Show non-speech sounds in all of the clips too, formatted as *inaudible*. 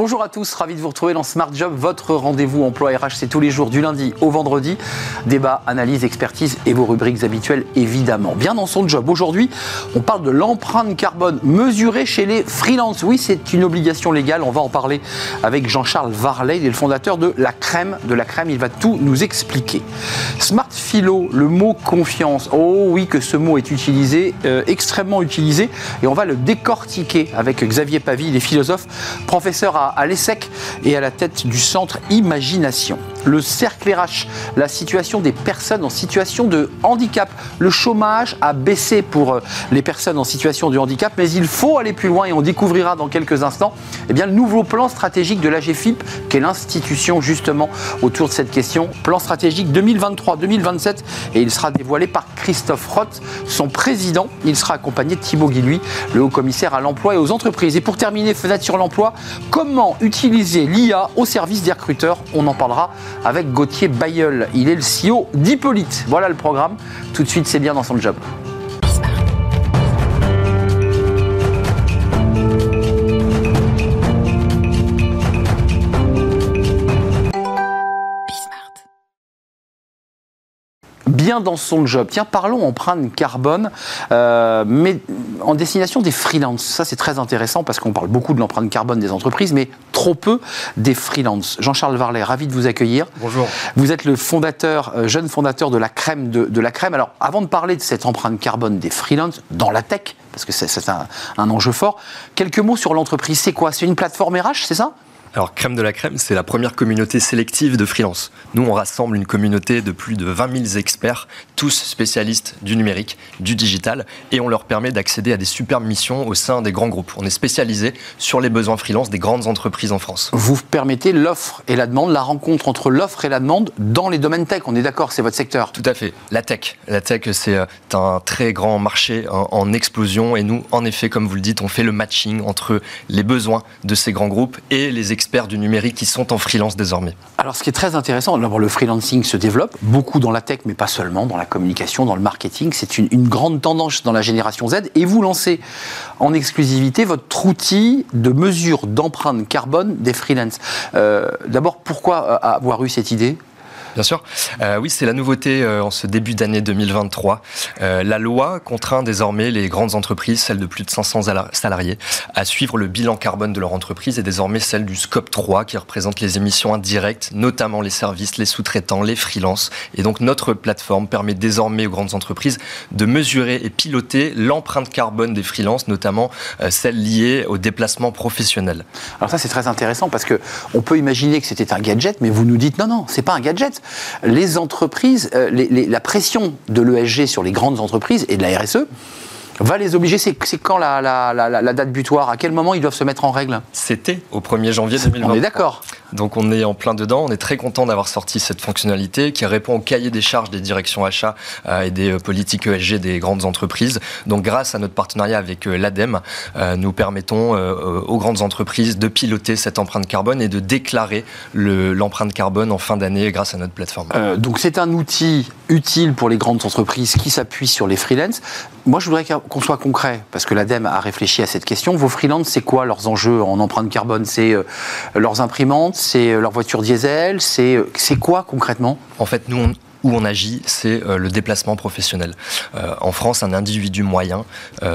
Bonjour à tous, ravi de vous retrouver dans Smart Job, votre rendez-vous emploi RH, c'est tous les jours du lundi au vendredi. Débat, analyse, expertise et vos rubriques habituelles évidemment. Bien dans son job, aujourd'hui, on parle de l'empreinte carbone mesurée chez les freelances. Oui, c'est une obligation légale, on va en parler avec Jean-Charles Varley, il est le fondateur de La Crème. De La Crème, il va tout nous expliquer. Smart Philo, le mot confiance. Oh oui, que ce mot est utilisé, euh, extrêmement utilisé, et on va le décortiquer avec Xavier Pavie, il est philosophe, professeur à à, l'ESSEC et à la tête du centre Imagination. Le cercle RH, la situation des personnes en situation de handicap. Le chômage a baissé pour euh, les personnes en situation de handicap, mais il faut aller plus loin et on découvrira dans quelques instants eh bien, le nouveau plan stratégique de l'AGFIP, qui est l'institution justement autour de cette question. Plan stratégique 2023-2027 et il sera dévoilé par Christophe Roth, son président. Il sera accompagné de Thibaut Guilluy, le haut commissaire à l'emploi et aux entreprises. Et pour terminer, fenêtre sur l'emploi, comment utiliser l'IA au service des recruteurs? On en parlera avec Gauthier Bayeul. Il est le CEO d'Hippolyte. Voilà le programme. Tout de suite, c'est bien dans son job. Bien dans son job. Tiens, parlons empreinte carbone, euh, mais en destination des freelances. Ça, c'est très intéressant parce qu'on parle beaucoup de l'empreinte carbone des entreprises, mais trop peu des freelances. Jean-Charles Varlet, ravi de vous accueillir. Bonjour. Vous êtes le fondateur, euh, jeune fondateur de la crème de, la crème. Alors, avant de parler de cette empreinte carbone des freelances dans la tech, parce que c'est un, un enjeu fort, quelques mots sur l'entreprise. C'est quoi? C'est une plateforme RH, c'est ça? Alors, Crème de la Crème, c'est la première communauté sélective de freelance. Nous, on rassemble une communauté de plus de 20 000 experts, tous spécialistes du numérique, du digital, et on leur permet d'accéder à des superbes missions au sein des grands groupes. On est spécialisé sur les besoins freelance des grandes entreprises en France. Vous permettez l'offre et la demande, la rencontre entre l'offre et la demande dans les domaines tech. On est d'accord, c'est votre secteur. Tout à fait. La tech. La tech, c'est euh, un très grand marché en explosion, et nous, en effet, comme vous le dites, on fait le matching entre les besoins de ces grands groupes et les experts du numérique qui sont en freelance désormais. Alors ce qui est très intéressant, d'abord le freelancing se développe, beaucoup dans la tech, mais pas seulement, dans la communication, dans le marketing. C'est une, grande tendance dans la génération Z. Et vous lancez en exclusivité votre outil de mesure d'empreinte carbone des freelances. Euh, d'abord, pourquoi euh, avoir eu cette idée? Bien sûr. Euh, oui, c'est la nouveauté euh, en ce début d'année 2023. Euh, la loi contraint désormais les grandes entreprises, celles de plus de 500 salariés, à suivre le bilan carbone de leur entreprise et désormais celle du scope 3 qui représente les émissions indirectes, notamment les services, les sous-traitants, les freelances. Et donc notre plateforme permet désormais aux grandes entreprises de mesurer et piloter l'empreinte carbone des freelances, notamment celle liée au déplacement professionnel. Alors ça c'est très intéressant parce que on peut imaginer que c'était un gadget, mais vous nous dites non non, c'est pas un gadget les entreprises, euh, la pression de l'ESG sur les grandes entreprises et de la RSE va les obliger. C'est quand la, date butoir? À quel moment ils doivent se mettre en règle? C'était au 1er janvier 2020. On est d'accord. Donc on est en plein dedans. On est très content d'avoir sorti cette fonctionnalité qui répond au cahier des charges des directions achats euh, et des euh, politiques ESG des grandes entreprises. Donc grâce à notre partenariat avec euh, l'ADEME, nous permettons aux grandes entreprises de piloter cette empreinte carbone et de déclarer l'empreinte carbone en fin d'année grâce à notre plateforme. donc c'est un outil utile pour les grandes entreprises qui s'appuient sur les freelances. Moi je voudrais qu'on soit concret parce que l'ADEME a réfléchi à cette question. Vos freelances, c'est quoi leurs enjeux en empreinte carbone? C'est leurs imprimantes? C'est euh, leur voiture diesel, euh, c'est quoi concrètement? En fait, nous, où on agit, c'est euh, le déplacement professionnel. en France, un individu moyen,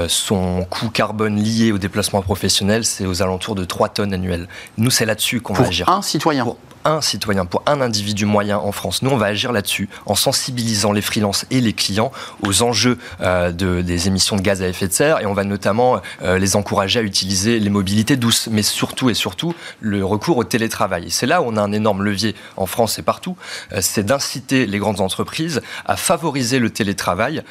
son coût carbone lié au déplacement professionnel, c'est aux alentours de 3 tonnes annuelles. Nous, c'est là-dessus qu'on va agir. Un citoyen un citoyen, pour un individu moyen en France. Nous, on va agir là-dessus en sensibilisant les freelances et les clients aux enjeux euh, de, des émissions de gaz à effet de serre et on va notamment euh, les encourager à utiliser les mobilités douces, mais surtout et surtout le recours au télétravail. C'est là où on a un énorme levier en France et partout, euh, c'est d'inciter les grandes entreprises à favoriser le télétravail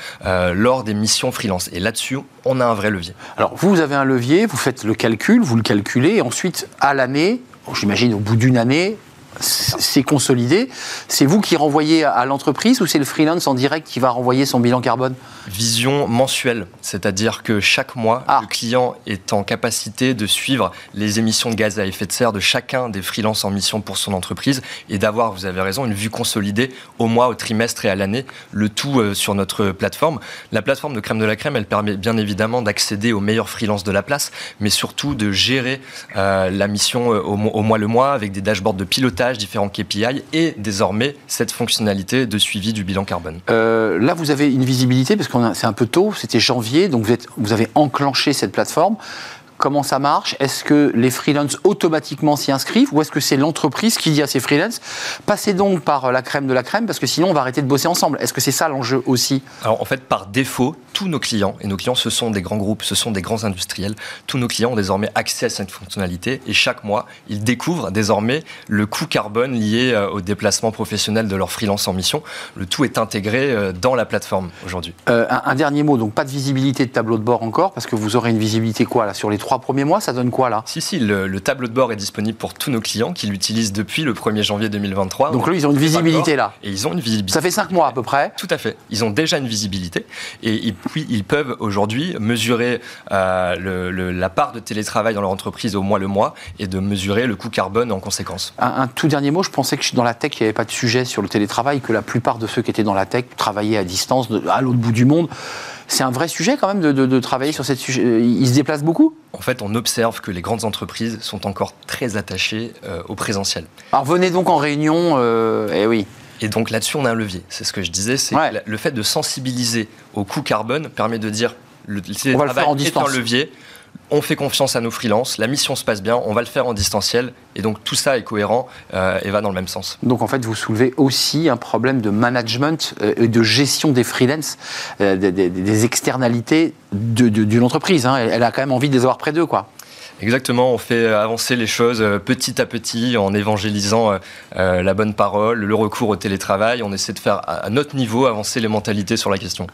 lors des missions freelance. Et là-dessus, on a un vrai levier. Alors, vous avez un levier, vous faites le calcul, vous le calculez, et ensuite, à l'année, j'imagine au bout d'une année, c'est consolidé. C'est vous qui renvoyez à l'entreprise ou c'est le freelance en direct qui va renvoyer son bilan carbone? Vision mensuelle, c'est-à-dire que chaque mois, ah. le client est en capacité de suivre les émissions de gaz à effet de serre de chacun des freelances en mission pour son entreprise et d'avoir, vous avez raison, une vue consolidée au mois, au trimestre et à l'année, le tout euh, sur notre plateforme. La plateforme de Crème de la Crème, elle permet bien évidemment d'accéder aux meilleurs freelances de la place, mais surtout de gérer euh, la mission euh, au, au mois le mois avec des dashboards de pilotage, différents KPI et désormais cette fonctionnalité de suivi du bilan carbone. là, vous avez une visibilité parce que c'est un peu tôt, c'était janvier, donc vous, vous avez enclenché cette plateforme. Comment ça marche? Est-ce que les freelances automatiquement s'y inscrivent ou est-ce que c'est l'entreprise qui dit à ses freelances passez donc par la crème de la crème parce que sinon on va arrêter de bosser ensemble Est-ce que c'est ça l'enjeu aussi? Alors en fait, par défaut, tous nos clients, et nos clients ce sont des grands groupes, ce sont des grands industriels, tous nos clients ont désormais accès à cette fonctionnalité et chaque mois, ils découvrent désormais le coût carbone lié euh, au déplacement professionnel de leurs freelance en mission. Le tout est intégré euh, dans la plateforme aujourd'hui. Euh, un, un, dernier mot, donc pas de visibilité de tableau de bord encore parce que vous aurez une visibilité quoi là sur les trois premiers mois, ça donne quoi là Si, si, le, tableau de bord est disponible pour tous nos clients qui l'utilisent depuis le 1er janvier 2023. Donc, là, ils ont une visibilité là. Et ils ont une visibilité. Ça fait 5 mois à peu près Tout à fait. Ils ont déjà une visibilité et puis ils peuvent aujourd'hui mesurer euh, la part de télétravail dans leur entreprise au mois le mois et de mesurer le coût carbone en conséquence. Un, tout dernier mot, je pensais que dans la tech, il n'y avait pas de sujet sur le télétravail, que la plupart de ceux qui étaient dans la tech travaillaient à distance, à l'autre bout du monde. C'est un vrai sujet quand même de, travailler sur cette sujet. Ils se déplacent beaucoup? En fait, on observe que les grandes entreprises sont encore très attachées euh, au présentiel. Alors venez donc en réunion, euh, eh oui. Et donc là-dessus, on a un levier. C'est ce que je disais, c'est le fait de sensibiliser au coût carbone permet de dire le télétravail est un levier on fait confiance à nos freelances, la mission se passe bien, on va le faire en distanciel, et donc tout ça est cohérent euh, et va dans le même sens. Donc en fait, vous soulevez aussi un problème de management euh, et de gestion des freelances, euh, des, externalités d'une entreprise. Hein. Elle, a quand même envie de les avoir près d'eux, quoi. Exactement, on fait avancer les choses euh, petit à petit en évangélisant euh, euh, la bonne parole, le recours au télétravail. On essaie de faire à notre niveau avancer les mentalités sur la question.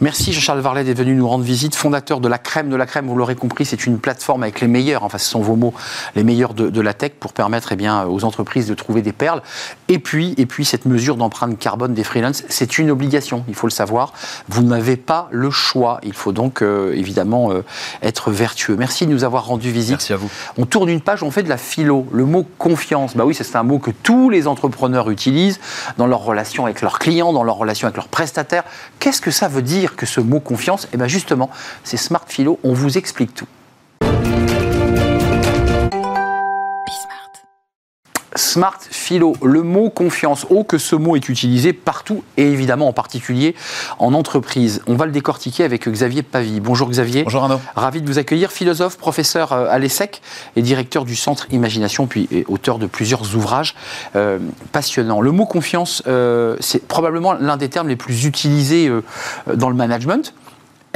Merci Jean-Charles Varlet d'être venu nous rendre visite, fondateur de la crème de la crème. Vous l'aurez compris, c'est une plateforme avec les meilleurs, enfin ce sont vos mots, les meilleurs de, la tech pour permettre eh bien, aux entreprises de trouver des perles. Et puis, et puis cette mesure d'empreinte carbone des freelances, c'est une obligation, il faut le savoir. Vous n'avez pas le choix. Il faut donc évidemment être vertueux. Merci de nous avoir rendu visite Merci à vous. On tourne une page, on fait de la philo. Le mot confiance, bah oui, c'est un mot que tous les entrepreneurs utilisent dans leur relation avec leurs clients, dans leur relation avec leurs prestataires. Qu'est-ce que ça veut dire que ce mot confiance? Eh bien justement, c'est Smart Philo, on vous explique tout. Smart Philo, le mot confiance, oh que ce mot est utilisé partout et évidemment en particulier en entreprise. On va le décortiquer avec Xavier Pavie. Bonjour Xavier. Bonjour Arnaud. Ravi de vous accueillir, philosophe, professeur euh, à l'ESSEC et directeur du Centre Imagination, puis auteur de plusieurs ouvrages euh, passionnants. Le mot confiance, euh, c'est probablement l'un des termes les plus utilisés dans le management.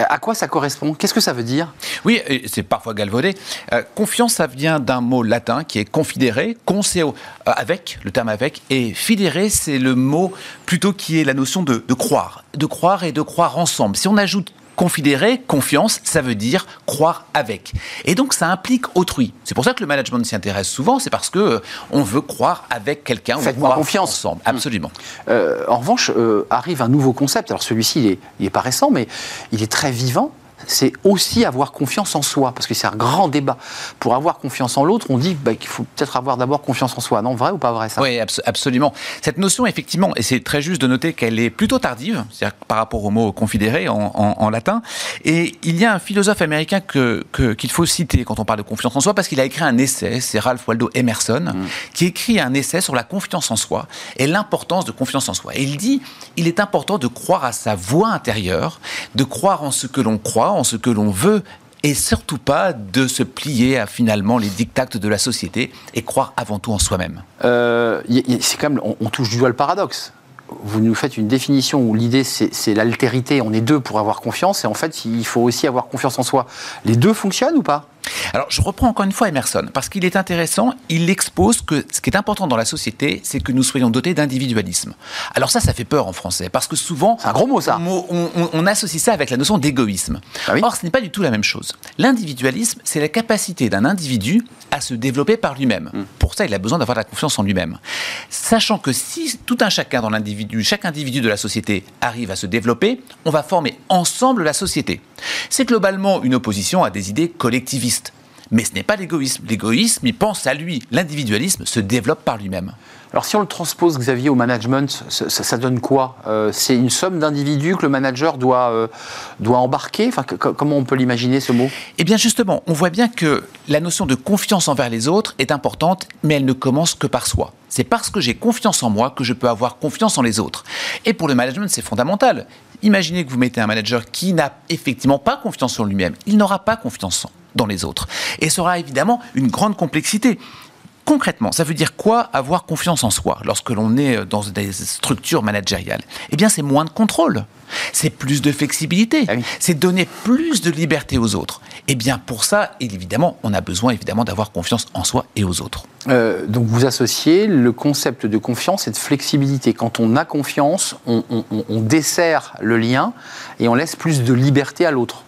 À quoi ça correspond? Qu'est-ce que ça veut dire? Oui, c'est parfois galvaudé. Euh, confiance, ça vient d'un mot latin qui est confidere, conseo, euh, avec, le terme avec, et fidere, c'est le mot plutôt qui est la notion de, de croire. De croire et de croire ensemble. Si on ajoute Confidérer, confiance, ça veut dire croire avec. Et donc ça implique autrui. C'est pour ça que le management s'y intéresse souvent, c'est parce que euh, on veut croire avec quelqu'un, Faites-moi confiance. ensemble. Absolument. Euh, en revanche, euh, arrive un nouveau concept. Alors celui-ci, il n'est pas récent, mais il est très vivant c'est aussi avoir confiance en soi, parce que c'est un grand débat. Pour avoir confiance en l'autre, on dit bah, qu'il faut peut-être avoir d'abord confiance en soi. Non, vrai ou pas vrai ça? Oui, absolument. Cette notion, effectivement, et c'est très juste de noter qu'elle est plutôt tardive, c'est-à-dire par rapport au mot confidéré en, latin. Et il y a un philosophe américain que, qu'il faut citer quand on parle de confiance en soi, parce qu'il a écrit un essai, c'est Ralph Waldo Emerson, mm. qui écrit un essai sur la confiance en soi et l'importance de confiance en soi. Et il dit, il est important de croire à sa voix intérieure, de croire en ce que l'on croit, en ce que l'on veut et surtout pas de se plier à finalement les dictates de la société et croire avant tout en soi-même. Euh, c'est quand même, on, touche du doigt le paradoxe. Vous nous faites une définition où l'idée c'est l'altérité, on est deux pour avoir confiance, et en fait il faut aussi avoir confiance en soi. Les deux fonctionnent ou pas? Alors, je reprends encore une fois Emerson, parce qu'il est intéressant, il expose que ce qui est important dans la société, c'est que nous soyons dotés d'individualisme. Alors ça, ça fait peur en français, parce que souvent... C'est un gros mot, ça. On, associe ça avec la notion d'égoïsme. Ah Or, ce n'est pas du tout la même chose. L'individualisme, c'est la capacité d'un individu à se développer par lui-même. Hmm. Pour ça, il a besoin d'avoir de la confiance en lui-même. Sachant que si tout un chacun dans l'individu, chaque individu de la société arrive à se développer, on va former ensemble la société. C'est globalement une opposition à des idées collectivistes. Mais ce n'est pas l'égoïsme. L'égoïsme, il pense à lui. L'individualisme se développe par lui-même. Alors si on le transpose, Xavier, au management, ça, donne quoi euh, C'est une somme d'individus que le manager doit, euh, doit embarquer? Enfin, Comment on peut l'imaginer ce mot? Eh bien justement, on voit bien que la notion de confiance envers les autres est importante, mais elle ne commence que par soi. C'est parce que j'ai confiance en moi que je peux avoir confiance en les autres. Et pour le management, c'est fondamental. Imaginez que vous mettez un manager qui n'a effectivement pas confiance en lui-même. Il n'aura pas confiance dans les autres. Et ça aura évidemment une grande complexité. Concrètement, ça veut dire quoi avoir confiance en soi lorsque l'on est dans des structures managériales? Eh bien, c'est moins de contrôle, c'est plus de flexibilité, ah c'est donner plus de liberté aux autres. Eh bien, pour ça, évidemment, on a besoin évidemment d'avoir confiance en soi et aux autres. Euh, donc, vous associez le concept de confiance et de flexibilité. Quand on a confiance, on, on dessert le lien et on laisse plus de liberté à l'autre.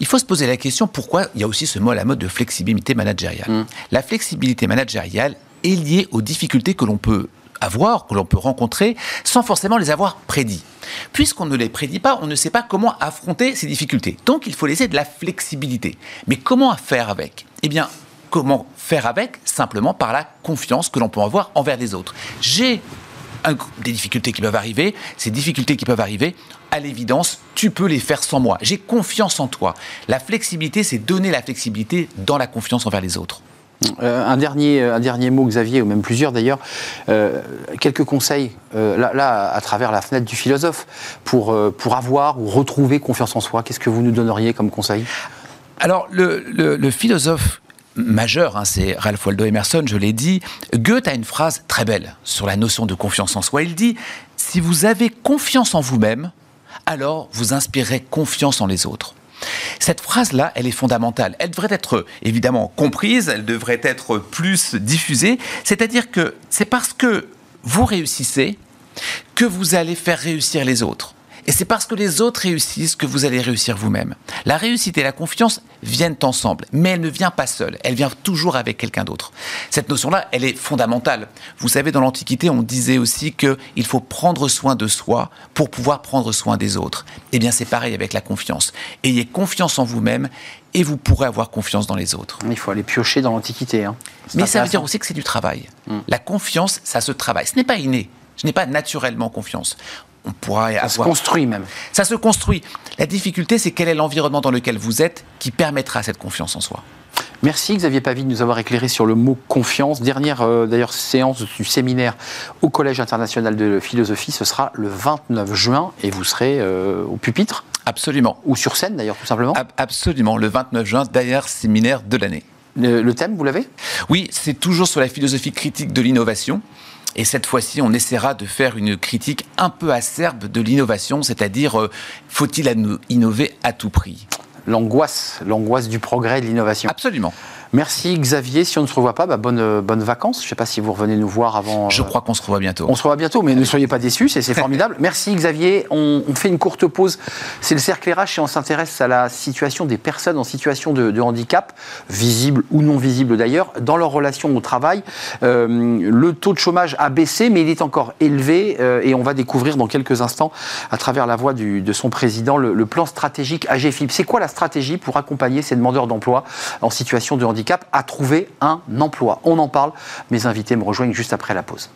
Il faut se poser la question pourquoi il y a aussi ce mot à la mode de flexibilité managériale. Mm. La flexibilité managériale est liée aux difficultés que l'on peut avoir, que l'on peut rencontrer, sans forcément les avoir prédits. Puisqu'on ne les prédit pas, on ne sait pas comment affronter ces difficultés. Donc il faut laisser de la flexibilité. Mais comment faire avec? Eh bien, comment faire avec? Simplement par la confiance que l'on peut avoir envers les autres. J'ai des difficultés qui peuvent arriver, ces difficultés qui peuvent arriver, à l'évidence, tu peux les faire sans moi. J'ai confiance en toi. La flexibilité, c'est donner la flexibilité dans la confiance envers les autres. Euh, un, dernier, un dernier mot, Xavier, ou même plusieurs d'ailleurs. Euh, quelques conseils, euh, là, à travers la fenêtre du philosophe, pour, pour avoir ou retrouver confiance en soi. Qu'est-ce que vous nous donneriez comme conseil? Alors, le, le philosophe majeur, hein, c'est Ralph Waldo Emerson, je l'ai dit. Goethe a une phrase très belle sur la notion de confiance en soi. Il dit Si vous avez confiance en vous-même, alors vous inspirerez confiance en les autres. Cette phrase-là, elle est fondamentale. Elle devrait être évidemment comprise, elle devrait être plus diffusée. C'est-à-dire que c'est parce que vous réussissez que vous allez faire réussir les autres. Et c'est parce que les autres réussissent que vous allez réussir vous-même. La réussite et la confiance viennent ensemble, mais elle ne vient pas seule, elle vient toujours avec quelqu'un d'autre. Cette notion-là, elle est fondamentale. Vous savez, dans l'Antiquité, on disait aussi qu'il faut prendre soin de soi pour pouvoir prendre soin des autres. Eh bien, c'est pareil avec la confiance. Ayez confiance en vous-même et vous pourrez avoir confiance dans les autres. Il faut aller piocher dans l'Antiquité. Hein. Mais ça veut dire aussi que c'est du travail. Hmm. La confiance, ça se travaille. Ce n'est pas inné. Je n'ai pas naturellement confiance on pourra ça se construit même. Ça se construit. La difficulté, c'est quel est l'environnement dans lequel vous êtes qui permettra cette confiance en soi. Merci Xavier Pavie de nous avoir éclairé sur le mot confiance. Dernière euh, d'ailleurs séance du séminaire au Collège international de philosophie, ce sera le 29 juin et vous serez euh, au pupitre. Absolument. Ou sur scène d'ailleurs tout simplement. absolument, le 29 juin, dernier séminaire de l'année. le thème, vous l'avez? Oui, c'est toujours sur la philosophie critique de l'innovation. Et cette fois-ci, on essaiera de faire une critique un peu acerbe de l'innovation, c'est-à-dire euh, faut-il innover à tout prix? L'angoisse, l'angoisse du progrès et de l'innovation. Absolument. Merci Xavier. Si on ne se revoit pas, bah, bonne, euh, bonne vacances. Je ne sais pas si vous revenez nous voir avant. Je euh, crois qu'on se revoit bientôt. On se revoit bientôt, mais ne soyez pas déçus, c'est formidable. *laughs* Merci Xavier. On, fait une courte pause. C'est le cercle RH et on s'intéresse à la situation des personnes en situation de, handicap, visible ou non visible d'ailleurs, dans leur relation au travail. Euh, le taux de chômage a baissé, mais il est encore élevé et on va découvrir dans quelques instants, à travers la voix de son président, le, le plan stratégique AGFIP. C'est quoi la stratégie pour accompagner ces demandeurs d'emploi en situation de handicap? À trouver un emploi. On en parle. Mes invités me rejoignent juste après la pause.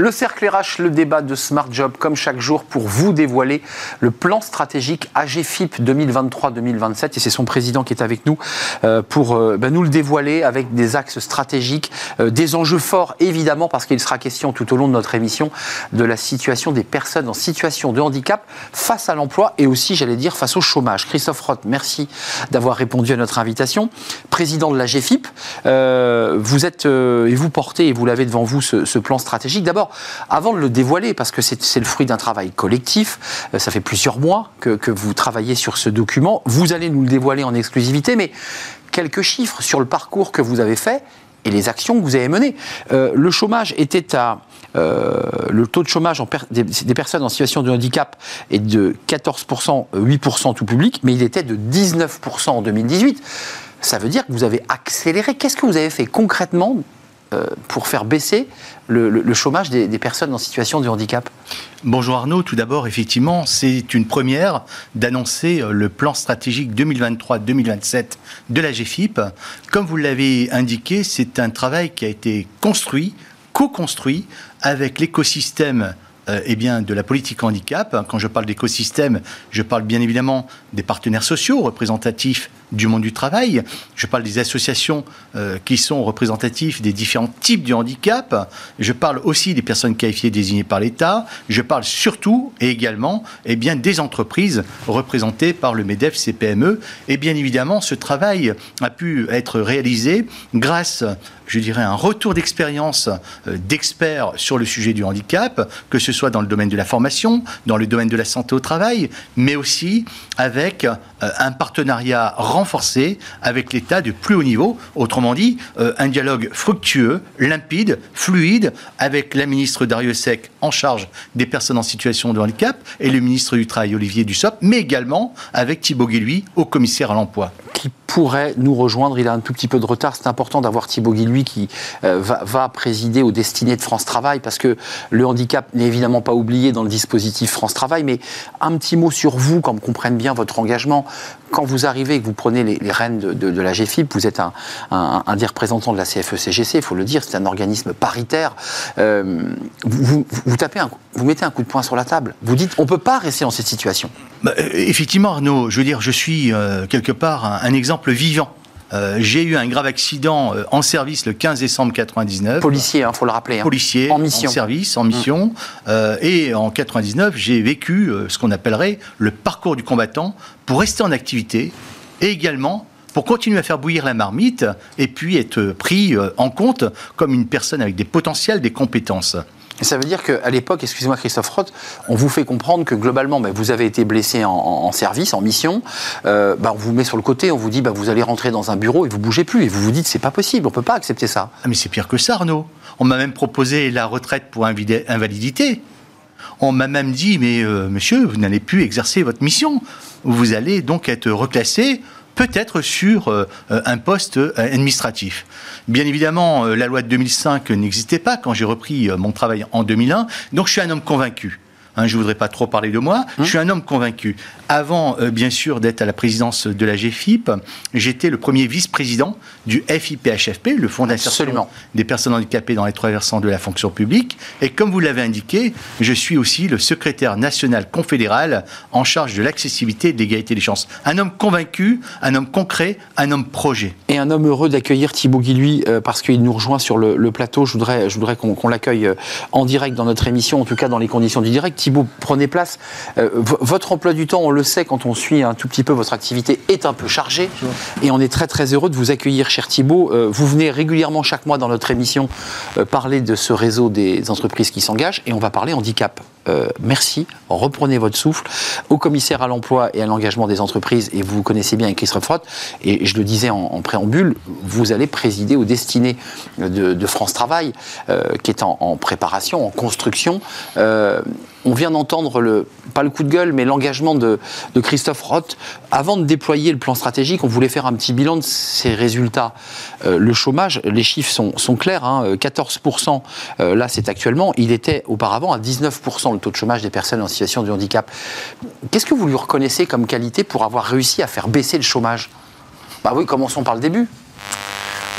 Le cercle RH, le débat de Smart Job, comme chaque jour, pour vous dévoiler le plan stratégique AGFIP 2023-2027. Et c'est son président qui est avec nous euh, pour euh, ben, nous le dévoiler avec des axes stratégiques, euh, des enjeux forts, évidemment, parce qu'il sera question tout au long de notre émission de la situation des personnes en situation de handicap face à l'emploi et aussi, j'allais dire, face au chômage. Christophe Roth, merci d'avoir répondu à notre invitation. Président de l'AGFIP, vous êtes et vous portez, et vous l'avez devant vous, ce plan stratégique. D'abord, avant de le dévoiler, parce que c'est le fruit d'un travail collectif, euh, ça fait plusieurs mois que, vous travaillez sur ce document, vous allez nous le dévoiler en exclusivité, mais quelques chiffres sur le parcours que vous avez fait et les actions que vous avez menées. Euh, le chômage était à... Euh, le taux de chômage des, des, personnes en situation de handicap est de 14%, 8% tout public, mais il était de 19% en 2018. Ça veut dire que vous avez accéléré. Qu'est-ce que vous avez fait concrètement pour faire baisser le, chômage des, personnes en situation de handicap Bonjour Arnaud, tout d'abord, effectivement, c'est une première d'annoncer euh, le plan stratégique 2023-2027 de la GFIP. Comme vous l'avez indiqué, c'est un travail qui a été construit, co-construit avec l'écosystème euh, eh bien, de la politique handicap. Quand je parle d'écosystème, je parle bien évidemment des partenaires sociaux représentatifs du monde du travail. Je parle des associations euh, qui sont représentatives des différents types de handicap. Je parle aussi des personnes qualifiées désignées par l'État. Je parle surtout et également eh bien, des entreprises représentées par le MEDEF CPME. Et bien évidemment, ce travail a pu être réalisé grâce je dirais, un retour d'expérience euh, d'experts sur le sujet du handicap, que ce soit dans le domaine de la formation, dans le domaine de la santé au travail, mais aussi avec euh, un partenariat renforcé avec l'État de plus haut niveau. Autrement dit, euh, un dialogue fructueux, limpide, fluide avec la ministre Dariussec en charge des personnes en situation de handicap et le ministre du Travail Olivier Dussopt, mais également avec Thibaut Guilhuy au commissaire à l'emploi. Qui pourrait nous rejoindre. Il a un tout petit peu de retard. C'est important d'avoir Thibaut Guilhuy qui euh, va, présider aux destinées de France Travail parce que le handicap n'est évidemment pas oublié dans le dispositif France Travail. Mais un petit mot sur vous, qu'on comprenne bien votre engagement. Quand vous arrivez et que vous prenez les, rênes de, la GFIP, vous êtes un, des représentants de la CFE-CGC, il faut le dire, c'est un organisme paritaire. Euh, vous, tapez vous mettez un coup de poing sur la table. Vous dites, on ne peut pas rester dans cette situation. Bah, euh, effectivement, Arnaud, je veux dire, je suis quelque part un exemple vivant. Euh, j'ai eu un grave accident euh, en service le 15 décembre 99. Policier, il hein, faut le rappeler. Hein. Policier, en mission, en service, en mission. Mmh. Euh, et en 99, j'ai vécu ce qu'on appellerait le parcours du combattant pour rester en activité et également pour continuer à faire bouillir la marmite et puis être pris en compte comme une personne avec des potentiels, des compétences. Ça veut dire qu'à l'époque, excusez-moi Christophe Roth, on vous fait comprendre que globalement, ben, vous avez été blessé en, service, en mission, euh, ben, on vous met sur le côté, on vous dit ben, vous allez rentrer dans un bureau et vous bougez plus. Et vous vous dites c'est pas possible, on peut pas accepter ça. Ah, mais c'est pire que ça, Arnaud. On m'a même proposé la retraite pour invalidité. On m'a même dit mais euh, monsieur, vous n'allez plus exercer votre mission. Vous allez donc être reclassé peut-être sur euh, un poste administratif. Bien évidemment, euh, la loi de 2005 n'existait pas quand j'ai repris euh, mon travail en 2001, donc je suis un homme convaincu. Hein, je ne voudrais pas trop parler de moi. Je suis un homme convaincu. Avant, euh, bien sûr, d'être à la présidence de la GFIP, j'étais le premier vice-président du FIPHFP, le Fonds d'insertion des personnes handicapées dans les trois versants de la fonction publique. Et comme vous l'avez indiqué, je suis aussi le secrétaire national confédéral en charge de l'accessibilité et de l'égalité des chances. Un homme convaincu, un homme concret, un homme projet. Et un homme heureux d'accueillir Thibaut Guilhuy euh, parce qu'il nous rejoint sur le, plateau. Je voudrais, je voudrais qu'on l'accueille euh, en direct dans notre émission, en tout cas dans les conditions du direct. Thibaut, prenez place. votre emploi du temps, on le sait quand on suit un tout petit peu votre activité, est un peu chargée. Et on est très très heureux de vous accueillir, cher Thibault. Euh, vous venez régulièrement chaque mois dans notre émission euh, parler de ce réseau des entreprises qui s'engagent et on va parler handicap. Euh, merci, reprenez votre souffle. Au commissaire à l'emploi et à l'engagement des entreprises, et vous connaissez bien Christophe Roth, et je le disais en, préambule, vous allez présider aux destinées de, France Travail, qui est en, préparation, en construction. On vient d'entendre le, pas le coup de gueule, mais l'engagement de, Christophe Roth. Avant de déployer le plan stratégique, on voulait faire un petit bilan de ces résultats. Euh, le chômage, les chiffres sont, clairs, 14%, hein, euh, là c'est actuellement, il était auparavant à 19% le taux de chômage des personnes en situation de handicap. Qu'est-ce que vous lui reconnaissez comme qualité pour avoir réussi à faire baisser le chômage? Bah oui, commençons par le début.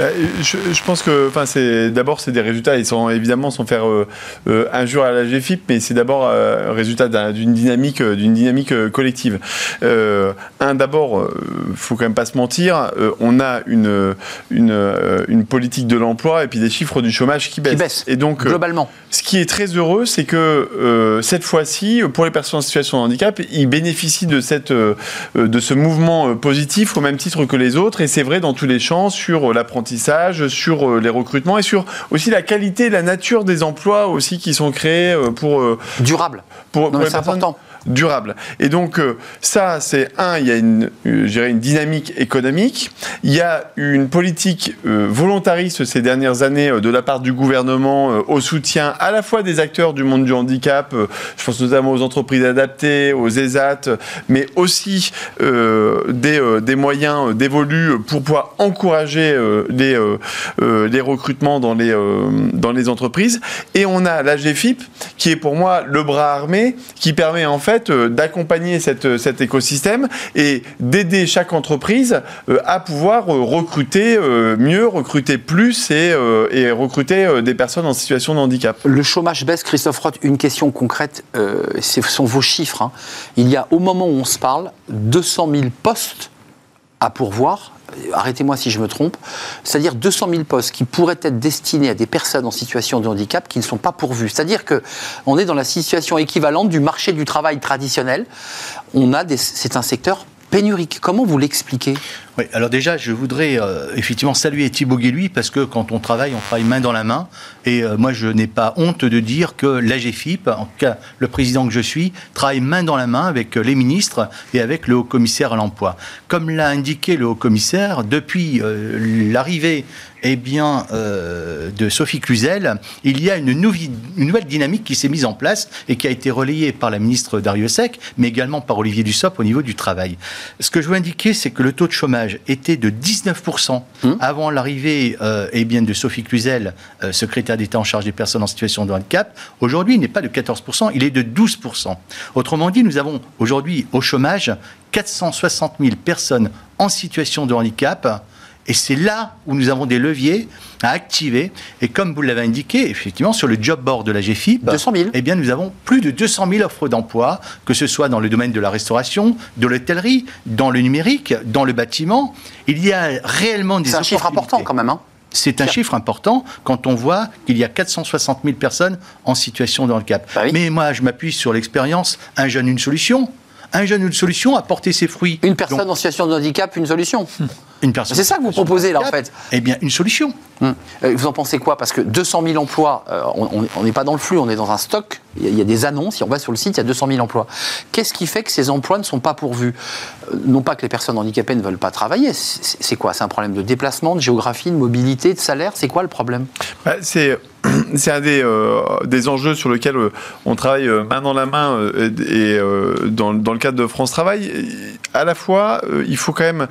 Bah, je, pense que, enfin, c'est d'abord c'est des résultats. Ils sont évidemment sans faire euh, euh, injure à la GFIP, mais c'est d'abord un résultat d'une dynamique, d'une dynamique collective. un, d'abord, faut quand même pas se mentir. on a une, une, une politique de l'emploi et puis des chiffres du chômage qui baissent. Qui baissent et donc globalement. Ce qui est très heureux, c'est que cette fois-ci, pour les personnes en situation de handicap, ils bénéficient de cette de ce mouvement positif au même titre que les autres. Et c'est vrai dans tous les champs sur l'apprentissage, sur euh, les recrutements et sur aussi la qualité et la nature des emplois aussi qui sont créés euh, pour... Euh, Durable. Pour, pour les important durable. Et donc euh, ça, c'est un, il y a une, euh, une dynamique économique, il y a une politique euh, volontariste ces dernières années de la part du gouvernement au soutien à la fois des acteurs du monde du handicap, je pense notamment aux entreprises adaptées, aux ESAT, mais aussi des, des, moyens dévolus pour pouvoir encourager les, les recrutements dans les, dans les entreprises. Et on a la GFIP, qui est pour moi le bras armé, qui permet en fait euh, d'accompagner euh, cet écosystème et d'aider chaque entreprise euh, à pouvoir recruter mieux, recruter plus et, recruter des personnes en situation de handicap. Le chômage baisse, Christophe Roth. Une question concrète, ce sont vos chiffres. Hein. Il y a au moment où on se parle 200 000 postes à pourvoir arrêtez-moi si je me trompe, c'est-à-dire 200 000 postes qui pourraient être destinés à des personnes en situation de handicap qui ne sont pas pourvus. C'est-à-dire qu'on est dans la situation équivalente du marché du travail traditionnel. On a c'est un secteur pénurique. Comment vous l'expliquez? Oui, alors déjà, je voudrais euh, effectivement saluer Thibaut Guéluy parce que quand on travaille, on travaille main dans la main. Et euh, moi, je n'ai pas honte de dire que l'AGFIP, en tout cas le président que je suis, travaille main dans la main avec euh, les ministres et avec le haut-commissaire à l'emploi. Comme l'a indiqué le haut-commissaire, depuis l'arrivée eh bien, de Sophie Cluzel, il y a une, une nouvelle dynamique qui s'est mise en place et qui a été relayée par la ministre Dariussec, mais également par Olivier Dussopt au niveau du travail. Ce que je veux indiquer, c'est que le taux de chômage était de 19% hum. avant l'arrivée euh, eh bien, de Sophie Cluzel, euh, secrétaire d'État en charge des personnes en situation de handicap. Aujourd'hui, il n'est pas de 14%, il est de 12%. Autrement dit, nous avons aujourd'hui au chômage 460 000 personnes en situation de handicap et c'est là où nous avons des leviers à activer. Et comme vous l'avez indiqué, effectivement, sur le job board de la GFIP, 200 000. Eh bien, nous avons plus de 200 000 offres d'emploi, que ce soit dans le domaine de la restauration, de l'hôtellerie, dans le numérique, dans le bâtiment. Il y a réellement des C'est un chiffre important quand même. Hein c'est un chiffre important quand on voit qu'il y a 460 000 personnes en situation de handicap. Bah Mais moi, je m'appuie sur l'expérience Un jeune, une solution. Un jeune, une solution a porté ses fruits. Une personne en situation de handicap, une solution. Une personne. C'est ça que vous proposez là en fait. Eh bien, une solution. Hum. Euh, vous en pensez quoi? Parce que 200 000 emplois, euh, on n'est pas dans le flux, on est dans un stock. Il y, a, des annonces. Si on va sur le site, il y a 200 000 emplois. Qu'est-ce qui fait que ces emplois ne sont pas pourvus? Euh, Non pas que les personnes handicapées ne veulent pas travailler. C'est quoi? C'est un problème de déplacement, de géographie, de mobilité, de salaire? C'est quoi le problème? Bah, C'est c'est un des, des, enjeux sur lesquels on travaille main dans la main et, dans, dans, le cadre de France Travail. À la fois, il faut quand même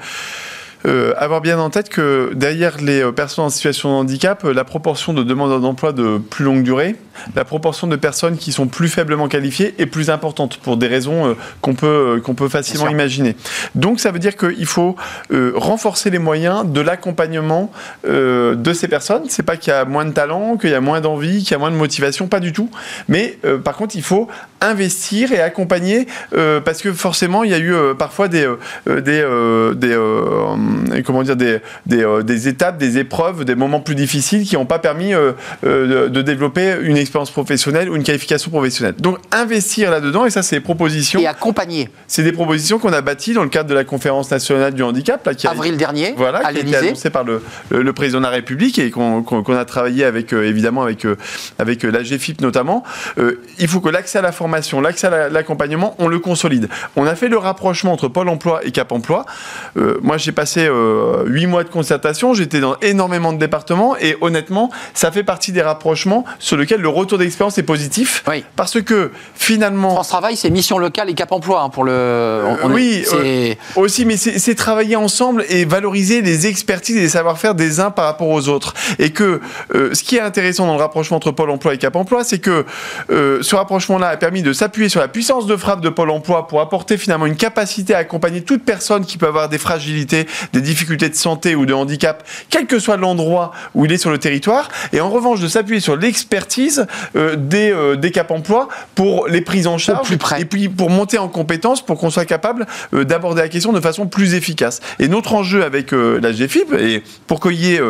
euh, avoir bien en tête que derrière les euh, personnes en situation de handicap, euh, la proportion de demandeurs d'emploi de plus longue durée, la proportion de personnes qui sont plus faiblement qualifiées est plus importante pour des raisons qu'on peut, qu'on peut facilement imaginer. Donc ça veut dire qu'il faut renforcer les moyens de l'accompagnement de ces personnes. C'est pas qu'il y a moins de talent, qu'il y a moins d'envie, qu'il y a moins de motivation, pas du tout. Mais par contre, il faut investir et accompagner parce que forcément, il y a eu parfois des, des, des comment dire, des, euh, des, étapes, des épreuves, des moments plus difficiles qui n'ont pas permis euh, de, développer une expérience professionnelle ou une qualification professionnelle. Donc investir là-dedans, et ça c'est des propositions. Et accompagner. C'est des propositions qu'on a bâties dans le cadre de la conférence nationale du handicap. Là, qui Avril dernier, voilà, à qui a été annoncée par le, le, président de la République et qu'on a travaillé avec, évidemment avec, avec la GFIP notamment. il faut que l'accès à la formation, l'accès à l'accompagnement, on le consolide. On a fait le rapprochement entre Pôle emploi et Cap emploi. moi j'ai passé euh, huit mois de concertation, j'étais dans énormément de départements et honnêtement, ça fait partie des rapprochements sur lesquels le retour d'expérience est positif. Parce que finalement. France Travail, c'est mission locale et Cap Emploi hein, pour le. oui, euh, aussi, mais c'est travailler ensemble et valoriser les expertises et les savoir-faire des uns par rapport aux autres. Et que euh, ce qui est intéressant dans le rapprochement entre Pôle Emploi et Cap Emploi, c'est que ce rapprochement-là a permis de s'appuyer sur la puissance de frappe de Pôle Emploi pour apporter finalement une capacité à accompagner toute personne qui peut avoir des fragilités, des difficultés de santé ou de handicap, quel que soit l'endroit où il est sur le territoire, et en revanche de s'appuyer sur l'expertise euh, des, euh, des cap emploi pour les prises en charge plus près. et puis pour monter en compétences pour qu'on soit capable euh, d'aborder la question de façon plus efficace. Et notre enjeu avec euh, la GFIP, et pour qu'il y ait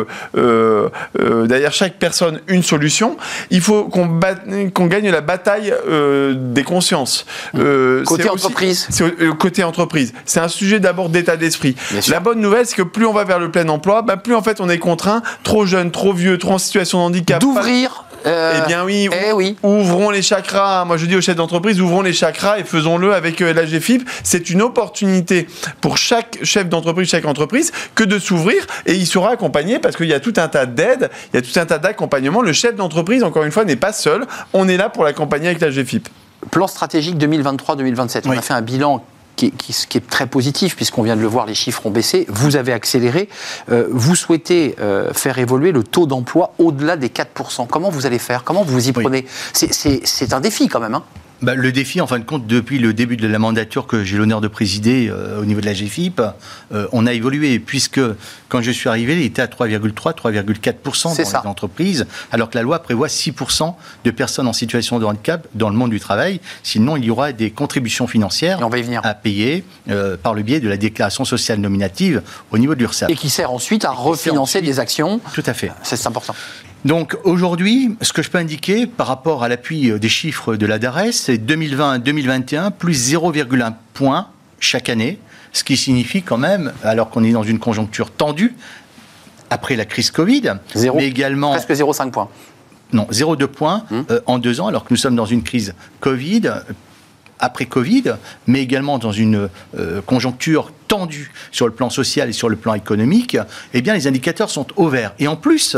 derrière chaque personne une solution, il faut qu'on bat- qu'on gagne la bataille des consciences. Côté aussi- entreprise. côté entreprise. C'est un sujet d'abord d'état d'esprit. La bonne nouvelle, c'est que plus on va vers le plein emploi, bah, plus en fait on est contraint, trop jeune, trop vieux, trop en situation de handicap. D'ouvrir. euh, Eh bien oui, eh oui. ouvrons les chakras. Moi je dis aux chefs d'entreprise, ouvrons les chakras et faisons-le avec euh, la GFIP. C'est une opportunité pour chaque chef d'entreprise, chaque entreprise, que de s'ouvrir et il sera accompagné parce qu'il y a tout un tas d'aides, il y a tout un tas d'accompagnement. Le chef d'entreprise, encore une fois, n'est pas seul. On est là pour l'accompagner avec la GFIP. Plan stratégique 2023-2027. On a fait un bilan qui qui- qui est très positif, puisqu'on vient de le voir, les chiffres ont baissé. Vous avez accéléré. Euh, vous souhaitez euh, faire évoluer le taux d'emploi au-delà des 4%. Comment vous allez faire? Comment vous y Oui. prenez? C'est un défi quand même. hein. Bah, le défi, en fin de compte, depuis le début de la mandature que j'ai l'honneur de présider euh, au niveau de la GFIP, euh, on a évolué, puisque quand je suis arrivé, il était à 3,3, 3,4% dans ça. les entreprises, alors que la loi prévoit 6% de personnes en situation de handicap dans le monde du travail. Sinon, il y aura des contributions financières on va y venir. à payer euh, par le biais de la déclaration sociale nominative au niveau de l'URSSAF. Et qui sert ensuite à refinancer ensuite- des actions. Tout à fait. C'est important. Donc aujourd'hui, ce que je peux indiquer par rapport à l'appui euh, des chiffres de la DARES, c'est 2020-2021 plus 0,1 point chaque année, ce qui signifie quand même, alors qu'on est dans une conjoncture tendue, après la crise Covid, mais également Presque 0,5 points. non 0,2 points Hum. euh, en deux ans, alors que nous sommes dans une crise Covid. Après Covid, mais également dans une euh, conjoncture tendue sur le plan social et sur le plan économique, eh bien les indicateurs sont au vert. Et en plus,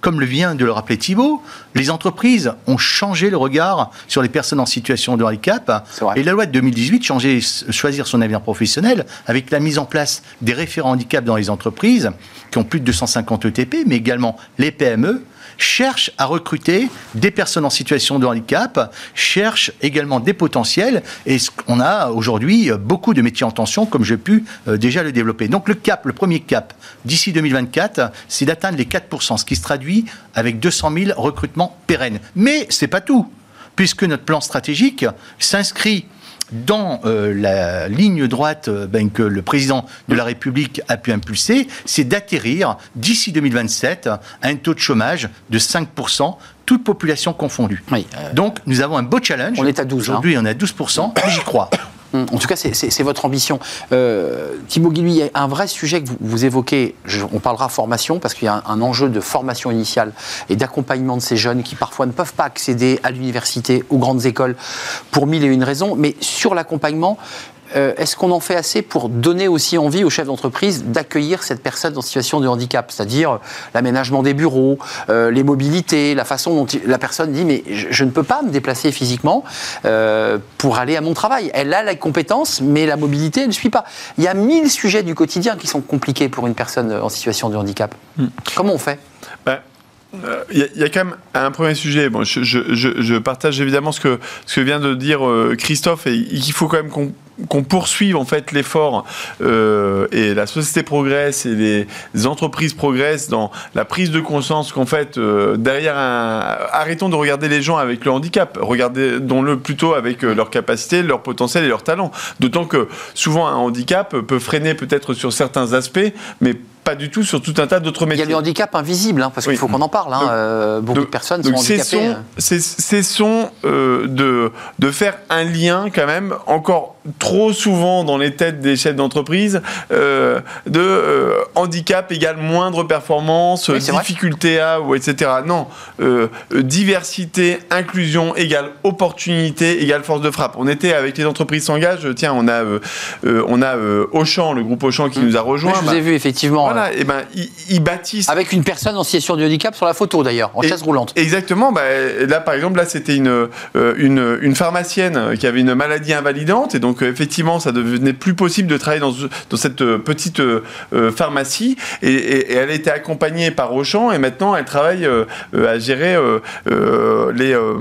comme le vient de le rappeler Thibault, les entreprises ont changé le regard sur les personnes en situation de handicap. Et la loi de 2018, changer, choisir son avenir professionnel, avec la mise en place des référents handicap dans les entreprises, qui ont plus de 250 ETP, mais également les PME, cherchent à recruter des personnes en situation de handicap, cherchent également des potentiels, et on a aujourd'hui euh, beaucoup de métiers en tension, comme j'ai pu euh, déjà le développer. Donc le cap, le premier cap, d'ici 2024, c'est d'atteindre les 4%, ce qui se traduit avec 200 000 recrutements pérennes. Mais c'est pas tout, puisque notre plan stratégique s'inscrit dans euh, la ligne droite euh, ben, que le président de la République a pu impulser, c'est d'atterrir d'ici 2027 à un taux de chômage de 5%, toute population confondue. Oui, euh, Donc nous avons un beau challenge. On est à 12, Aujourd'hui, on est à 12%, mais j'y crois. Hum, En tout cas, c'est- votre ambition. Euh, Thibaut il y a un vrai sujet que vous, évoquez. On parlera formation parce qu'il y a un, un enjeu de formation initiale et d'accompagnement de ces jeunes qui parfois ne peuvent pas accéder à l'université, aux grandes écoles, pour mille et une raisons. Mais sur l'accompagnement, euh, est-ce qu'on en fait assez pour donner aussi envie aux chefs d'entreprise d'accueillir cette personne en situation de handicap C'est-à-dire l'aménagement des bureaux, euh, les mobilités, la façon dont la personne dit mais je, je ne peux pas me déplacer physiquement euh, pour aller à mon travail. Elle a la compétence, mais la mobilité elle ne suit pas. Il y a mille sujets du quotidien qui sont compliqués pour une personne en situation de handicap. Comment on fait? Ben, euh, Il y, a- il y a quand même un premier sujet. Bon, je, je- je- je partage évidemment ce que, ce que vient de dire euh, Christophe et il faut quand même qu'on qu'on poursuive en fait l'effort euh, et la société progresse et les entreprises progressent dans la prise de conscience qu'en fait euh, derrière un arrêtons de regarder les gens avec le handicap. Regardons-le plutôt avec euh, leurs capacités leur potentiel et leurs talents d'autant que souvent un handicap peut freiner peut-être sur certains aspects mais pas du tout sur tout un tas d'autres Il y métiers a le handicap invisible, hein, parce qu'il Oui. faut qu'on en parle. hein. Donc- Euh, beaucoup de personnes sont handicapées. cessons, hein. cess- cessons, euh, de, de faire un lien quand même encore trop souvent dans les têtes des chefs d'entreprise euh, de euh, handicap égale moindre performance, Oui, difficulté à ou etc. Non, diversité, inclusion égale opportunité égale force de frappe. On était avec les entreprises s'engagent. Tiens, on a on a Auchan, le groupe Auchan qui nous a rejoint. Oui, je vous Bah, ai vu effectivement Voilà, et ben ils, ils bâtissent. Avec une personne en situation de handicap sur la photo d'ailleurs, en Et- chaise roulante. Exactement. Bah, là, par exemple, là, c'était une, euh, une, une pharmacienne qui avait une maladie invalidante. Et donc, euh, effectivement, ça devenait plus possible de travailler dans, dans cette euh, petite euh, euh, pharmacie. Et, et- et elle a été accompagnée par Auchan. Et maintenant, elle travaille euh, euh, à gérer euh, euh, les, euh,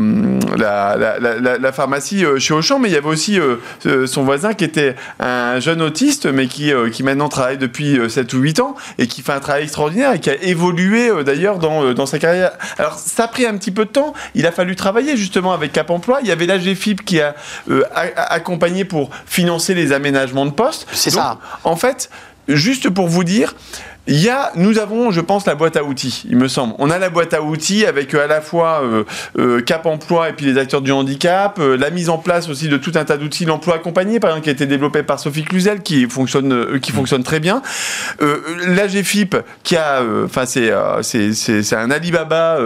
la, la, la- pharmacie euh, chez Auchan. Mais il y avait aussi euh, euh, son voisin qui était un jeune autiste, mais qui, euh, qui maintenant travaille depuis euh, 7 ou 8 ans et qui fait un travail extraordinaire et qui a évolué euh, d'ailleurs dans, euh, dans sa carrière. Alors, ça a pris un petit peu de temps. Il a fallu travailler justement avec Cap Emploi. Il y avait la GFIP qui a euh, a- a- accompagné pour financer les aménagements de postes. C'est ça. En fait, juste pour vous dire, il y a, nous avons, je pense, la boîte à outils, il me semble. On a la boîte à outils avec euh, à la fois euh, euh, Cap Emploi et puis les acteurs du handicap, la mise en place aussi de tout un tas d'outils, l'emploi accompagné, par exemple, qui a été développé par Sophie Cluzel, qui fonctionne, qui fonctionne très bien. La GFIP, qui a, enfin, c'est, c'est, c'est, c'est un Alibaba,